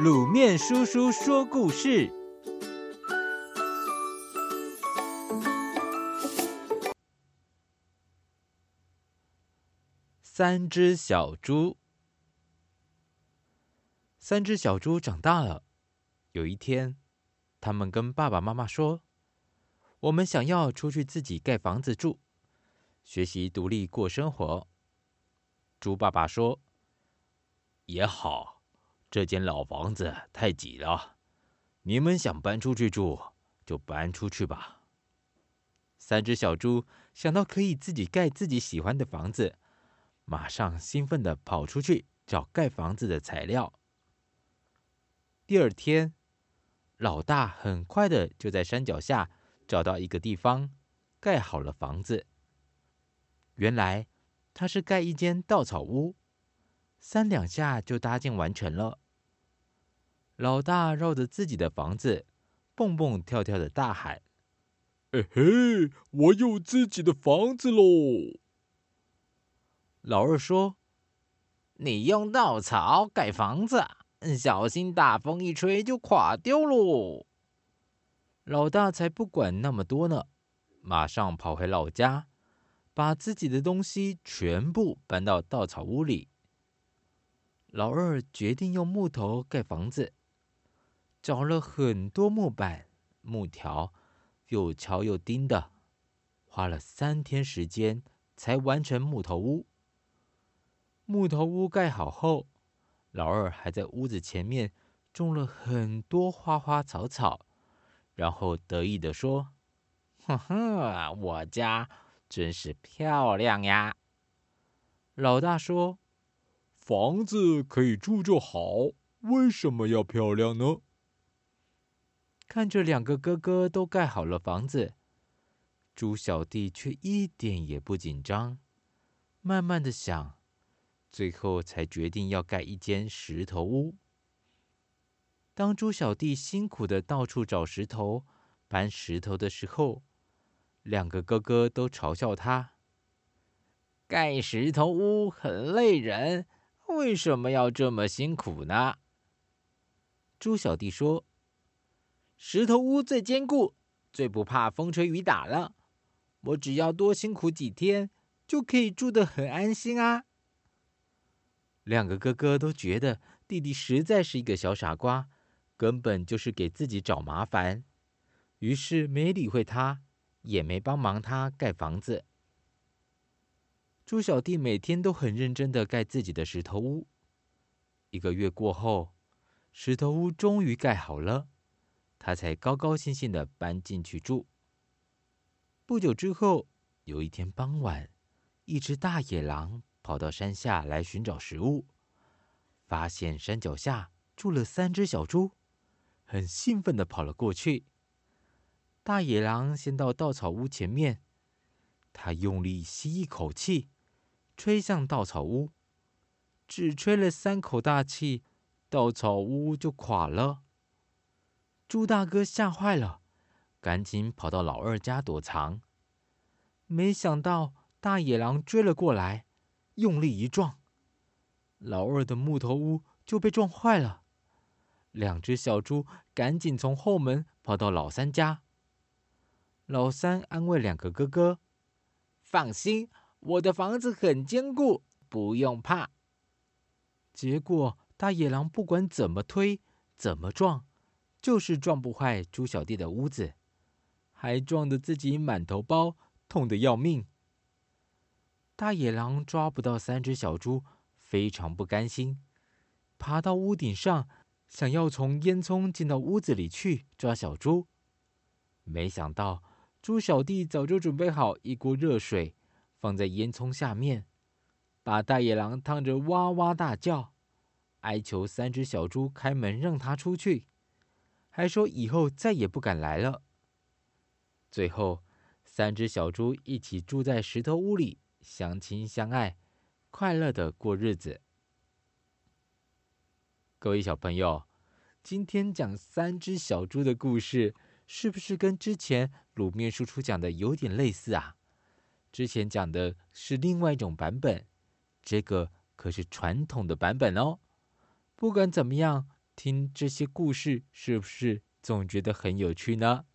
卤面叔叔说故事：三只小猪。三只小猪长大了。有一天，他们跟爸爸妈妈说：“我们想要出去自己盖房子住，学习独立过生活。”猪爸爸说：“也好。”这间老房子太挤了，你们想搬出去住就搬出去吧。三只小猪想到可以自己盖自己喜欢的房子，马上兴奋地跑出去找盖房子的材料。第二天，老大很快的就在山脚下找到一个地方，盖好了房子。原来他是盖一间稻草屋，三两下就搭建完成了。老大绕着自己的房子，蹦蹦跳跳的大喊：“哎嘿，我有自己的房子喽！”老二说：“你用稻草盖房子，小心大风一吹就垮掉喽！”老大才不管那么多呢，马上跑回老家，把自己的东西全部搬到稻草屋里。老二决定用木头盖房子。找了很多木板、木条，又敲又钉的，花了三天时间才完成木头屋。木头屋盖好后，老二还在屋子前面种了很多花花草草，然后得意地说：“哼哼，我家真是漂亮呀！”老大说：“房子可以住就好，为什么要漂亮呢？”看着两个哥哥都盖好了房子，猪小弟却一点也不紧张，慢慢的想，最后才决定要盖一间石头屋。当猪小弟辛苦的到处找石头、搬石头的时候，两个哥哥都嘲笑他：盖石头屋很累人，为什么要这么辛苦呢？猪小弟说。石头屋最坚固，最不怕风吹雨打了。我只要多辛苦几天，就可以住得很安心啊。两个哥哥都觉得弟弟实在是一个小傻瓜，根本就是给自己找麻烦，于是没理会他，也没帮忙他盖房子。猪小弟每天都很认真地盖自己的石头屋。一个月过后，石头屋终于盖好了。他才高高兴兴地搬进去住。不久之后，有一天傍晚，一只大野狼跑到山下来寻找食物，发现山脚下住了三只小猪，很兴奋地跑了过去。大野狼先到稻草屋前面，他用力吸一口气，吹向稻草屋，只吹了三口大气，稻草屋就垮了。猪大哥吓坏了，赶紧跑到老二家躲藏。没想到大野狼追了过来，用力一撞，老二的木头屋就被撞坏了。两只小猪赶紧从后门跑到老三家。老三安慰两个哥哥：“放心，我的房子很坚固，不用怕。”结果大野狼不管怎么推，怎么撞。就是撞不坏猪小弟的屋子，还撞得自己满头包，痛得要命。大野狼抓不到三只小猪，非常不甘心，爬到屋顶上，想要从烟囱进到屋子里去抓小猪。没想到猪小弟早就准备好一锅热水，放在烟囱下面，把大野狼烫着哇哇大叫，哀求三只小猪开门让他出去。还说以后再也不敢来了。最后，三只小猪一起住在石头屋里，相亲相爱，快乐的过日子。各位小朋友，今天讲三只小猪的故事，是不是跟之前卤面叔叔讲的有点类似啊？之前讲的是另外一种版本，这个可是传统的版本哦。不管怎么样。听这些故事是不是总觉得很有趣呢？